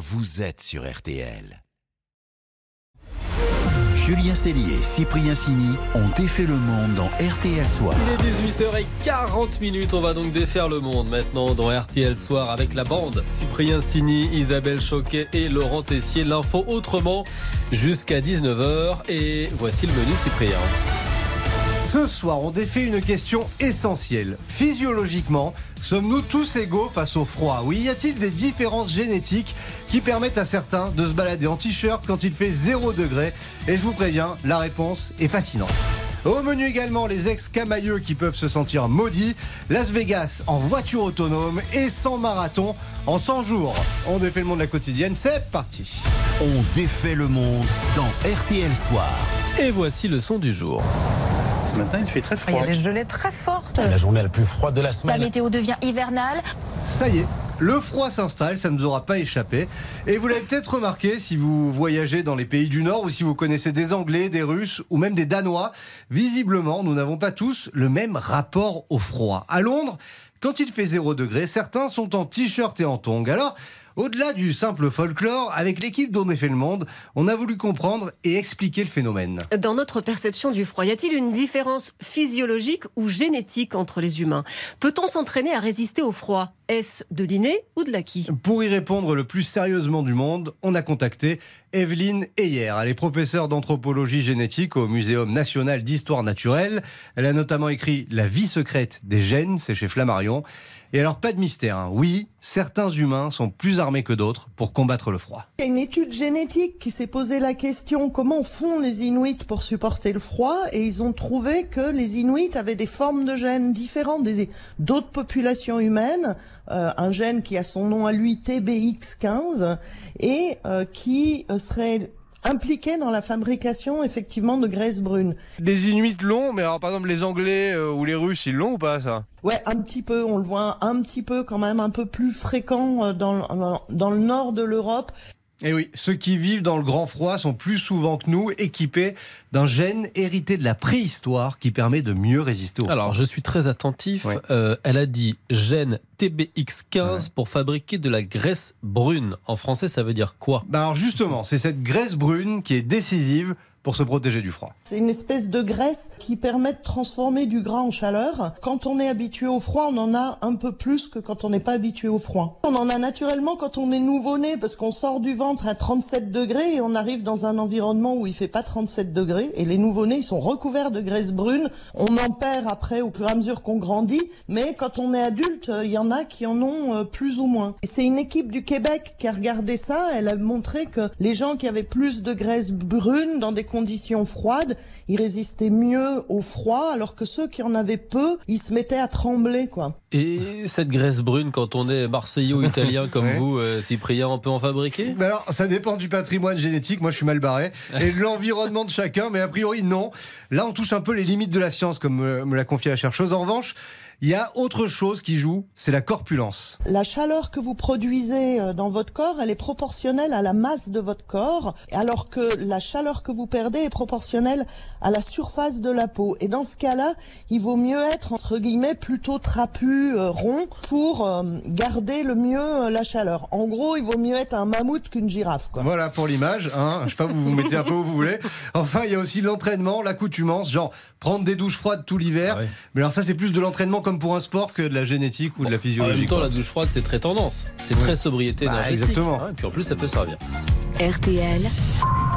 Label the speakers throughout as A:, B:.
A: vous êtes sur RTL. Julien Cellier et Cyprien Sini ont défait le monde dans RTL Soir.
B: Il est 18h40 minutes. On va donc défaire le monde maintenant dans RTL Soir avec la bande. Cyprien Sini, Isabelle Choquet et Laurent Tessier. L'info autrement jusqu'à 19h. Et voici le menu Cyprien.
C: Ce soir, on défait une question essentielle. Physiologiquement, sommes-nous tous égaux face au froid? Oui, y a-t-il des différences génétiques qui permettent à certains de se balader en t-shirt quand il fait 0 degré? Et je vous préviens, la réponse est fascinante. Au menu également, les ex-camailleux qui peuvent se sentir maudits, Las Vegas en voiture autonome et sans marathon en 100 jours. On défait le monde de la quotidienne, c'est parti.
A: On défait le monde dans RTL Soir.
B: Et voici le son du jour.
D: Ce matin, il fait très
E: Il y
D: froid.
E: a des gelées très fortes.
F: C'est la journée la plus froide de la
E: La
F: semaine.
E: météo devient hivernale.
C: Ça y est, le froid s'installe, ça ne nous aura pas échappé. Et vous l'avez peut-être remarqué si vous voyagez dans les pays du Nord ou si vous connaissez des Anglais, des Russes ou même des Danois. Visiblement, nous n'avons pas tous le même rapport au froid. À Londres, quand il fait 0 degré, certains sont en t-shirt et en tongs. Alors, au-delà du simple folklore, avec l'équipe dont on est fait le monde, on a voulu comprendre et expliquer le phénomène.
G: Dans notre perception du froid, y a-t-il une différence physiologique ou génétique entre les humains? Peut-on s'entraîner à résister au froid? Est-ce de l'inné ou de l'acquis?
C: Pour y répondre le plus sérieusement du monde, on a contacté Evelyne Heyer. Elle est professeure d'anthropologie génétique au Muséum national d'histoire naturelle. Elle a notamment écrit La vie secrète des gènes, c'est chez Flammarion. Et alors, pas de mystère, hein. oui, certains humains sont plus armés que d'autres pour combattre le froid.
H: Il y a une étude génétique qui s'est posé la question comment font les Inuits pour supporter le froid? Et ils ont trouvé que les Inuits avaient des formes de gènes différentes des d'autres populations humaines, euh, un gène qui a son nom à lui TBX15 et euh, qui euh, serait impliqué dans la fabrication effectivement de graisse brune.
C: Les Inuits l'ont, mais alors par exemple les Anglais euh, ou les Russes, ils l'ont ou pas ça?
H: Ouais, un petit peu, on le voit un petit peu quand même, un peu plus fréquent euh, dans, dans, dans le nord de l'Europe.
C: Et Eh oui, ceux qui vivent dans le grand froid sont plus souvent que nous équipés d'un gène hérité de la préhistoire qui permet de mieux résister au froid.
B: Alors, je suis très attentif. Euh, elle a dit gène TBX15 pour fabriquer de la graisse brune. En français, ça veut dire quoi?
C: Ben alors justement, c'est cette graisse brune qui est décisive pour se protéger du froid.
H: C'est une espèce de graisse qui permet de transformer du gras en chaleur. Quand on est habitué au froid, on en a un peu plus que quand on n'est pas habitué au froid. On en a naturellement quand on est nouveau-né parce qu'on sort du ventre à 37 degrés et on arrive dans un environnement où il fait pas 37 degrés et les nouveau-nés ils sont recouverts de graisse brune. On en perd après au fur et à mesure qu'on grandit, mais quand on est adulte, euh, il y en a qui en ont euh, plus ou moins. C'est une équipe du Québec qui a regardé ça, elle a montré que les gens qui avaient plus de graisse brune dans des conditions froides, ils résistaient mieux au froid, alors que ceux qui en avaient peu, ils se mettaient à trembler, quoi.
B: Et cette graisse brune, quand on est marseillais ou italien comme
C: Ouais.
B: vous, euh, Cyprien, on peut en fabriquer?
C: Mais alors, ça dépend du patrimoine génétique, moi je suis mal barré, et de l'environnement de chacun, mais a priori non. Là, on touche un peu les limites de la science, comme me, me l'a confié la chercheuse. En revanche, il y a autre chose qui joue, c'est la corpulence.
H: La chaleur que vous produisez euh, dans votre corps, elle est proportionnelle à la masse de votre corps, alors que la chaleur que vous perdez est proportionnelle à la surface de la peau. Et dans ce cas-là, il vaut mieux être, entre guillemets, plutôt trapu, euh, rond, pour euh, garder le mieux euh, la chaleur. En gros, il vaut mieux être un mammouth qu'une girafe, quoi.
C: Voilà pour l'image, hein. je sais pas, vous vous mettez un peu où vous voulez. Enfin, il y a aussi l'entraînement, l'accoutumance, genre prendre des douches froides tout l'hiver.
B: Ah.
C: Mais alors ça, c'est plus de l'entraînement comme pour un sport que de la génétique ou de la
B: En
C: physiologie.
B: même temps,
C: quoi.
B: la douche froide, c'est très tendance. C'est très sobriété
C: Bah,
B: énergétique.
C: exactement.
B: hein, et puis en plus, ça peut servir.
G: RTL,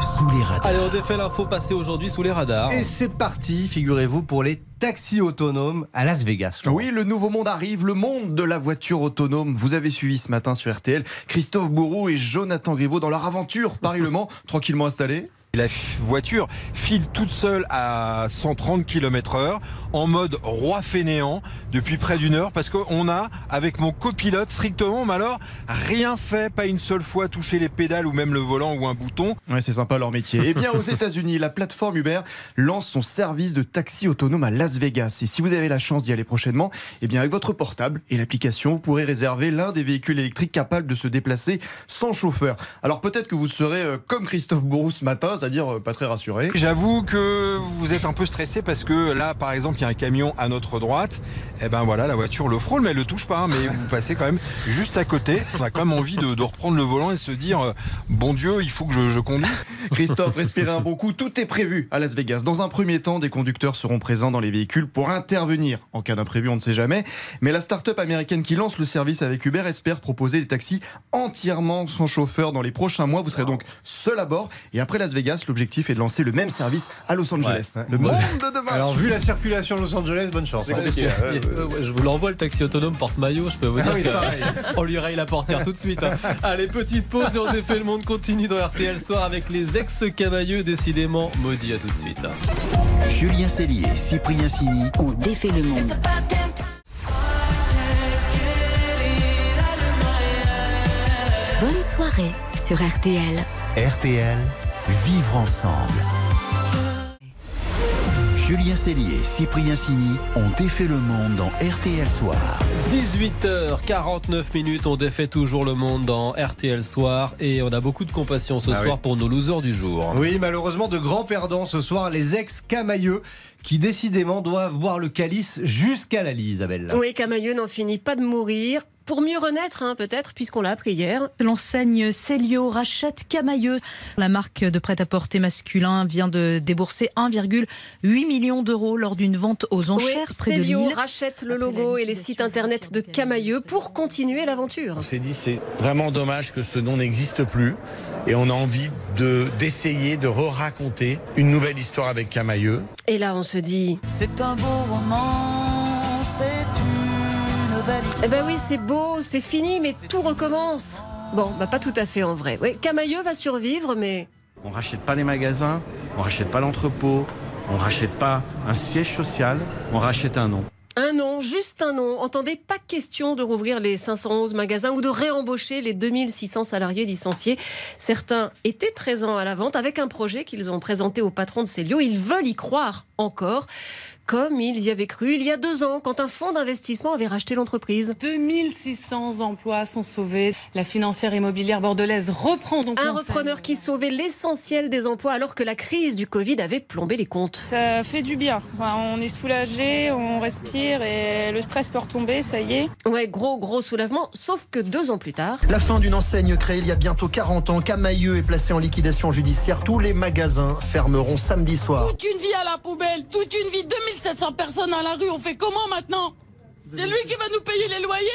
A: Sous les radars.
B: Allez, on défait l'info passée aujourd'hui sous les radars.
C: Et c'est parti, figurez-vous, pour les taxis autonomes à Las Vegas.
D: Oui, le nouveau monde arrive, le monde de la voiture autonome. Vous avez suivi ce matin sur RTL Christophe Bourou et Jonathan Griveaux dans leur aventure Paris-Le Mans, tranquillement installés.
I: La voiture file toute seule à 130 km heure en mode roi fainéant depuis près d'une heure parce qu'on a, avec mon copilote, strictement, mais alors, rien fait, pas une seule fois touché les pédales ou même le volant ou un bouton.
D: Ouais, c'est sympa leur métier. Eh bien, aux États-Unis, la plateforme Uber lance son service de taxi autonome à Las Vegas. Et si vous avez la chance d'y aller prochainement, eh bien, avec votre portable et l'application, vous pourrez réserver l'un des véhicules électriques capables de se déplacer sans chauffeur. Alors peut-être que vous serez euh, comme Christophe Bourou ce matin, c'est-à-dire euh, pas très rassuré.
I: J'avoue que vous êtes un peu stressé parce que là, par exemple, il y a un camion à notre droite. Et ben voilà, la voiture le frôle, mais elle le touche pas. hein, mais vous passez quand même juste à côté. On a quand même envie de, de reprendre le volant et se dire, euh, bon Dieu, il faut que je, je conduise.
D: Christophe, respirez un bon coup. Tout est prévu à Las Vegas. Dans un premier temps, des conducteurs seront présents dans les véhicules pour intervenir. En cas d'imprévu, on ne sait jamais. Mais la start-up américaine qui lance le service avec Uber espère proposer des taxis entièrement sans chauffeur dans les prochains mois. Vous serez donc seul à bord. Et après Las Vegas, l'objectif est de lancer le même service à Los Angeles.
C: Ouais.
D: Le monde de demain.
C: Alors, vu la circulation à Los Angeles, bonne chance. hein.
B: Ouais, ouais, Je vous l'envoie le taxi autonome porte-maillot, je peux vous
C: Ah
B: dire
C: oui,
B: que-
C: pareil.
B: on lui raye la portière tout de suite. hein. Allez, petite pause et on défait le monde continue dans RTL Soir avec les ex-camailleux décidément maudits. À tout de suite.
A: Julien Cellier, Cyprien Sini.
F: On défait le monde. Bonne soirée sur RTL.
A: RTL, vivre ensemble. Julien Cellier, Cyprien Sini ont défait le monde dans RTL Soir.
B: 18h49 minutes, on défait toujours le monde dans RTL Soir et on a beaucoup de compassion ce
C: Ah
B: soir
C: oui.
B: pour nos losers du jour.
C: Oui, malheureusement, de grands perdants ce soir, les ex-camailleux qui décidément doivent boire le calice jusqu'à la lie, Isabelle.
G: Oui, Camailleux n'en finit pas de mourir. Pour mieux renaître, hein, peut-être, puisqu'on l'a appris hier.
J: L'enseigne Célio rachète Camailleux. La marque de prêt-à-porter masculin vient de débourser 1,8 million d'euros lors d'une vente aux
G: Oui,
J: enchères près de
G: Célio
J: Lille.
G: rachète le logo et les sites internet de Camailleux pour continuer l'aventure.
K: On s'est dit c'est vraiment dommage que ce nom n'existe plus et on a envie de d'essayer de re-raconter une nouvelle histoire avec Camailleux.
G: Et là, on se dit,
L: C'est un beau roman,
G: eh ben oui, c'est beau, c'est fini, mais tout recommence. Bon, bah pas tout à fait en vrai. Oui, Camailleux va survivre, mais
K: On rachète pas les magasins, on rachète pas l'entrepôt, on rachète pas un siège social, on rachète un nom.
G: Un nom, juste un nom. Entendez, pas question de rouvrir les 511 magasins ou de réembaucher les 2600 salariés licenciés. Certains étaient présents à la vente avec un projet qu'ils ont présenté au patron de Célio. Ils veulent y croire encore, comme ils y avaient cru il y a deux ans, quand un fonds d'investissement avait racheté l'entreprise.
M: 2600 emplois sont sauvés. La financière immobilière bordelaise reprend donc
G: Un repreneur qui sauvait l'essentiel des emplois alors que la crise du Covid avait plombé les comptes.
M: Ça fait du bien. Enfin, on est soulagé, on respire et le stress peut retomber, ça y est.
G: Ouais, gros, gros soulagement, sauf que deux ans plus tard,
N: La fin d'une enseigne créée il y a bientôt 40 ans, Camailleux est placé en liquidation judiciaire. Tous les magasins fermeront samedi soir.
L: Toute une vie à la poubelle, toute une vie, 2700 personnes à la rue, on fait comment maintenant? C'est lui qui va nous payer les loyers?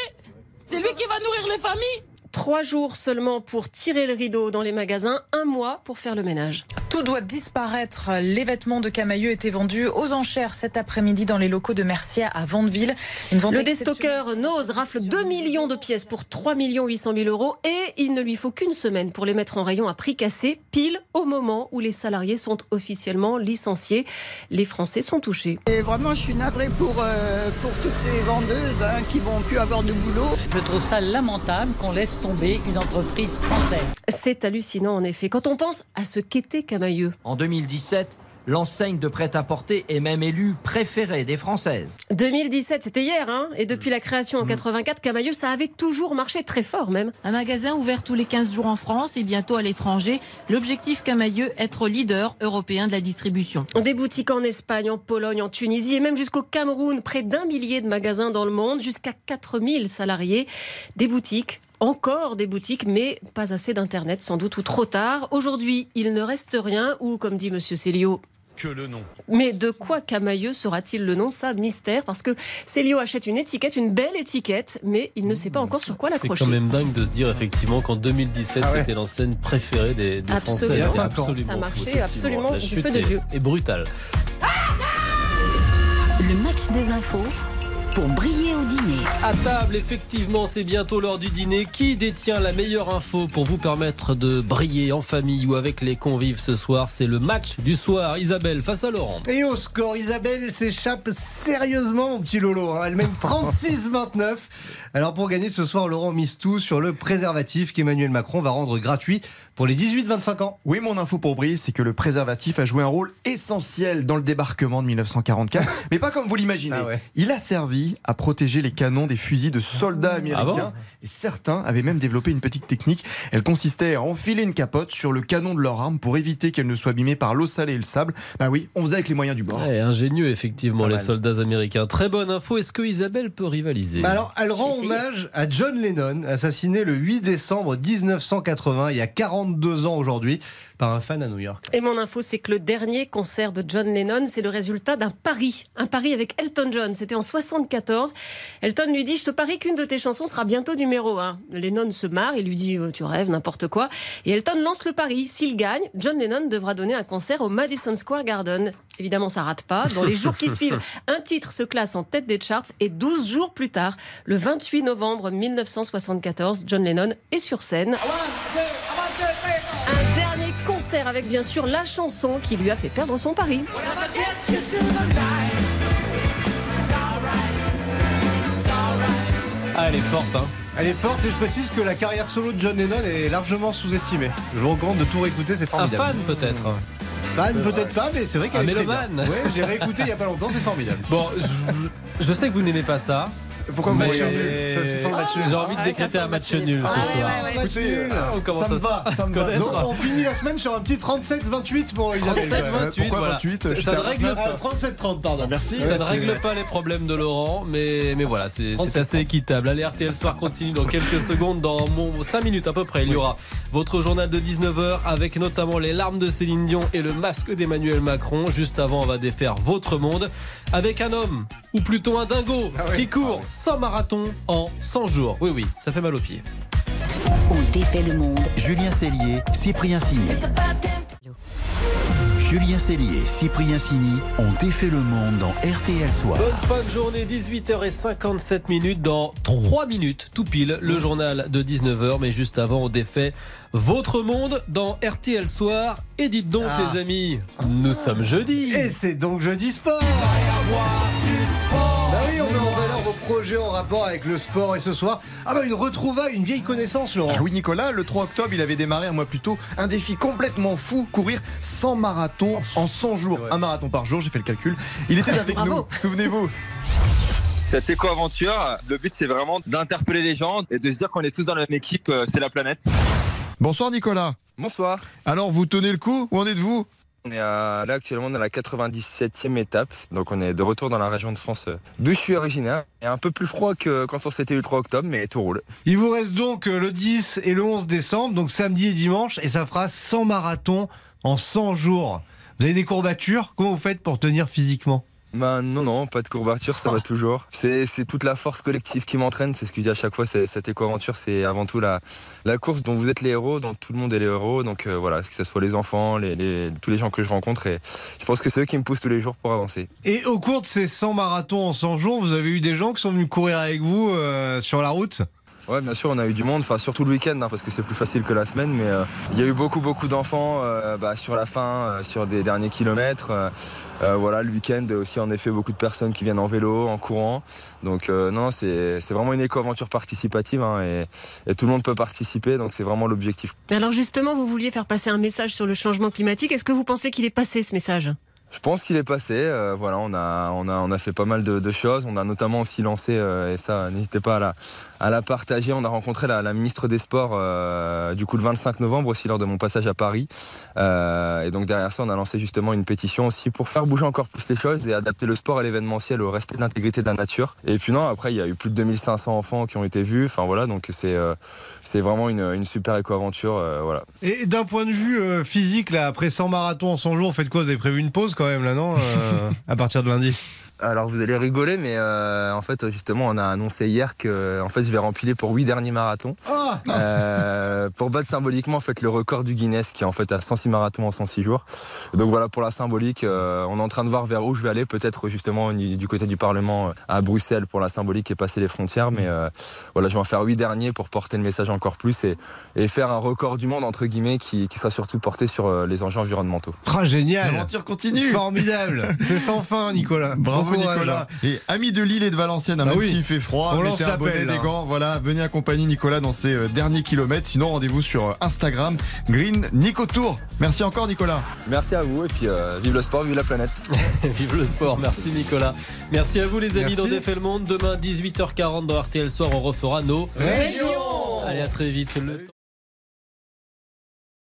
L: C'est lui qui va nourrir les familles?
G: Trois jours seulement pour tirer le rideau dans les magasins, un mois pour faire le ménage.
O: Tout doit disparaître. Les vêtements de Camailleux étaient vendus aux enchères cet après-midi dans les locaux de Mercier à Vandeville. Une vente
G: Le déstockeur Nose rafle 2 millions de pièces pour 3 800 000 euros et il ne lui faut qu'une semaine pour les mettre en rayon à prix cassé, pile au moment où les salariés sont officiellement licenciés. Les Français sont touchés.
P: Et vraiment, je suis navrée pour, euh, pour toutes ces vendeuses hein, qui vont plus avoir de boulot.
Q: Je trouve ça lamentable qu'on laisse tomber une entreprise française.
G: C'est hallucinant en effet quand on pense à ce qu'était Camailleux.
Q: En 2017, l'enseigne de prêt-à-porter est même élue préférée des Françaises.
G: 2017, c'était hier, hein et depuis la création en 84, Camailleux, ça avait toujours marché très fort même.
R: Un magasin ouvert tous les 15 jours en France et bientôt à l'étranger. L'objectif Camailleux, être leader européen de la distribution.
G: Des boutiques en Espagne, en Pologne, en Tunisie et même jusqu'au Cameroun, près d'un millier de magasins dans le monde, jusqu'à 4000 salariés. Des boutiques encore des boutiques, mais pas assez d'Internet, sans doute, ou trop tard. Aujourd'hui, il ne reste rien, ou comme dit Monsieur Célio,
K: Que le nom.
G: mais de quoi Camailleux sera-t-il le nom? Ça, mystère, parce que Célio achète une étiquette, une belle étiquette, mais il ne sait pas encore sur quoi
B: C'est
G: l'accrocher.
B: quand même dingue de se dire effectivement qu'en 2017
C: Ah ouais.
B: c'était l'enseigne préférée des, des Français.
G: Absolument.
B: C'est
C: Cinq ans.
B: absolument
G: Ça marchait absolument
B: La
G: du
B: chute
G: feu de Dieu.
B: est brutale.
F: Le match des infos pour briller au dîner.
B: À table, effectivement, c'est bientôt l'heure du dîner. Qui détient la meilleure info pour vous permettre de briller en famille ou avec les convives ce soir? C'est le match du soir. Isabelle face à Laurent.
C: Et au score, Isabelle s'échappe sérieusement, mon petit Lolo. hein. Elle mène 36-29. Alors pour gagner ce soir, Laurent mise tout sur le préservatif qu'Emmanuel Macron va rendre gratuit pour les 18-25 ans.
D: Oui, mon info pour briller, c'est que le préservatif a joué un rôle essentiel dans le débarquement de 1944, mais pas comme vous l'imaginez.
C: Ah ouais.
D: Il a servi servi à protéger les canons des fusils de soldats américains.
B: bon
D: et certains avaient même développé une petite technique. Elle consistait à enfiler une capote sur le canon de leur arme pour éviter qu'elle ne soit abîmée par l'eau salée et le sable. Bah oui, on faisait avec les moyens du bord.
B: Ouais, ingénieux, effectivement,
D: Pas
B: les
D: mal.
B: soldats américains. Très bonne info. Est-ce que Isabelle peut rivaliser
C: Bah alors, elle rend hommage à John Lennon, assassiné le 8 décembre 1980, il y a 42 ans aujourd'hui, par un fan à New York.
S: Et mon info, c'est que le dernier concert de John Lennon, c'est le résultat d'un pari. Un pari avec Elton John. C'était en 74. Elton lui dit Je te parie qu'une de tes chansons sera bientôt numéro 1. Lennon se marre, il lui dit Euh, Tu rêves, n'importe quoi. Et Elton lance le pari. S'il gagne, John Lennon devra donner un concert au Madison Square Garden. Évidemment, ça rate pas. Dans les jours qui suivent, un titre se classe en tête des charts. Et 12 jours plus tard, le 28 novembre 1974, John Lennon est sur scène. Concert avec bien sûr la chanson qui lui a fait perdre son pari.
B: Ah, elle est forte, hein.
C: Elle est forte et je précise que la carrière solo de John Lennon est largement sous-estimée. Je vous recommande de tout réécouter, c'est
B: Un
C: formidable.
B: fan, peut-être.
C: Fan peut-être pas, mais c'est vrai qu'elle
B: Un
C: est
B: mélomane.
C: Ouais, je l'ai réécouté il y a pas longtemps, c'est formidable.
B: Bon, je, je sais que vous n'aimez pas ça.
C: Pourquoi match nul.
B: J'ai envie de
C: Ah,
B: décréter un match
C: nul.
B: ce
C: Ah, ouais,
B: soir.
C: match
B: Écoutez,
C: nul.
B: on commence
C: ça
B: à
C: me
B: se-
C: va,
B: à
C: ça
B: se
C: me va.
B: connaître.
C: Donc, on finit la semaine sur un petit 37-28 pour Isabelle.
B: 37, 28,
D: Pourquoi
B: voilà.
D: 28?
B: Ça-
D: J'étais
B: Ça ne
D: à
B: règle
D: 29.
B: pas.
C: 37-30, pardon. Merci.
B: Ça ne règle pas les problèmes de Laurent, mais, mais voilà, c'est c'est
C: 37.
B: assez équitable. Allez, RTL Soir continue dans quelques secondes. Dans mon 5 minutes à peu près, il y aura votre journal de 19h avec notamment les larmes de Céline Dion et le masque d'Emmanuel Macron. Juste avant, on va défaire votre monde avec un homme, ou plutôt un dingo,
C: Ah
B: qui court 100 marathons en 100 jours. Oui, oui, ça fait mal aux pieds.
F: On défait le monde.
T: Julien Cellier, Cyprien Sini. Julien Cellier et Cyprien Sini ont défait le monde dans RTL Soir.
B: Bonne fin de journée, 18h57 minutes. Dans 3 minutes, tout pile, le journal de 19h. Mais juste avant, on défait votre monde dans RTL Soir. Et dites donc,
C: Ah.
B: les amis, nous sommes jeudi.
C: Et c'est donc jeudi sport. Projets en rapport avec le sport et ce soir, ah bah une retrouvaille, une vieille connaissance, Laurent.
D: Ah oui Nicolas, le 3 octobre, il avait démarré un mois plus tôt un défi complètement fou, courir 100 marathons en 100 jours. Un marathon par jour, j'ai fait le calcul. Il était avec nous, souvenez-vous.
G: Cette éco-aventure, le but c'est vraiment d'interpeller les gens et de se dire qu'on est tous dans la même équipe, euh, c'est la planète.
D: Bonsoir Nicolas.
G: Bonsoir.
D: Alors vous tenez le coup? Où en êtes-vous?
G: On est à- là actuellement dans la 97e étape, donc on est de retour dans la région de France euh, d'où je suis originaire. Est un peu plus froid que quand on s'était eu le 3 octobre, mais tout roule.
C: Il vous reste donc euh, le 10 et le 11 décembre, donc samedi et dimanche, et ça fera 100 marathons en 100 jours. Vous avez des courbatures? Comment vous faites pour tenir physiquement?
G: Bah non, non, pas de courbature, ça va toujours. C'est c'est toute la force collective qui m'entraîne, c'est ce que je dis à chaque fois, c'est- cette éco-aventure, c'est avant tout la, la course dont vous êtes les héros, dont tout le monde est les héros, donc euh, voilà, que ce soit les enfants, les, les- tous les gens que je rencontre, et je pense que c'est eux qui me poussent tous les jours pour avancer.
C: Et au cours de ces 100 marathons en 100 jours, vous avez eu des gens qui sont venus courir avec vous euh, sur la route?
G: Ouais, bien sûr, on a eu du monde, enfin surtout le week-end, hein, parce que c'est plus facile que la semaine, mais euh, il y a eu beaucoup, beaucoup d'enfants euh, bah, sur la fin, euh, sur des derniers kilomètres. euh, euh, voilà, le week-end aussi, en effet, beaucoup de personnes qui viennent en vélo, en courant. Donc, euh, non, c'est c'est vraiment une éco-aventure participative hein, et, et tout le monde peut participer, donc c'est vraiment l'objectif.
S: Alors justement, vous vouliez faire passer un message sur le changement climatique. Est-ce que vous pensez qu'il est passé ce message?
G: Je pense qu'il est passé. euh, voilà, on a, on, a, on a fait pas mal de, choses. On a notamment aussi lancé, euh, et ça, n'hésitez pas à la, à la partager. On a rencontré la, ministre des Sports euh, du coup le 25 novembre aussi lors de mon passage à Paris. Et donc derrière ça, on a lancé justement une pétition aussi pour faire bouger encore plus les choses et adapter le sport à l'événementiel au respect de l'intégrité de la nature. Et puis non, après, il y a eu plus de 2500 enfants qui ont été vus. Enfin voilà, donc c'est vraiment une, une super éco-aventure. voilà.
C: Et d'un point de vue physique, là, après 100 marathons en 100 jours, vous faites quoi? Vous avez prévu une pause quand même, là, non Euh, À partir de lundi?
G: Alors vous allez rigoler, mais euh, en fait justement on a annoncé hier que en fait je vais rempiler pour 8 derniers marathons
C: Ah
G: Euh, pour battre symboliquement en fait le record du Guinness qui est en fait à 106 marathons en 106 jours. Donc voilà pour la symbolique, euh, on est en train de voir vers où je vais aller, peut-être justement du côté du Parlement à Bruxelles pour la symbolique et passer les frontières, mais euh, voilà je vais en faire 8 derniers pour porter le message encore plus et, et faire un record du monde entre guillemets qui, qui sera surtout porté sur les enjeux environnementaux.
C: Ah, génial
D: L'aventure continue.
C: Formidable C'est sans fin, Nicolas. Bravo Bon
D: vous
C: courage,
D: Nicolas. Et amis de Lille et de Valenciennes, hein,
C: Ah
D: même
C: oui.
D: s'il fait froid,
C: On
D: mettez
C: lance
D: un bonnet, des gants, voilà, venez accompagner Nicolas dans ses euh, derniers kilomètres. Sinon, rendez-vous sur euh, Instagram, Green Nico Tour. Merci encore Nicolas.
U: Merci à vous et puis euh, vive le sport, vive la planète.
B: Vive le sport, merci Nicolas. Merci à vous les amis dans Défait le Monde. Demain 18h40 dans RTL Soir, on refera nos
C: Régions
B: Allez à très vite. Le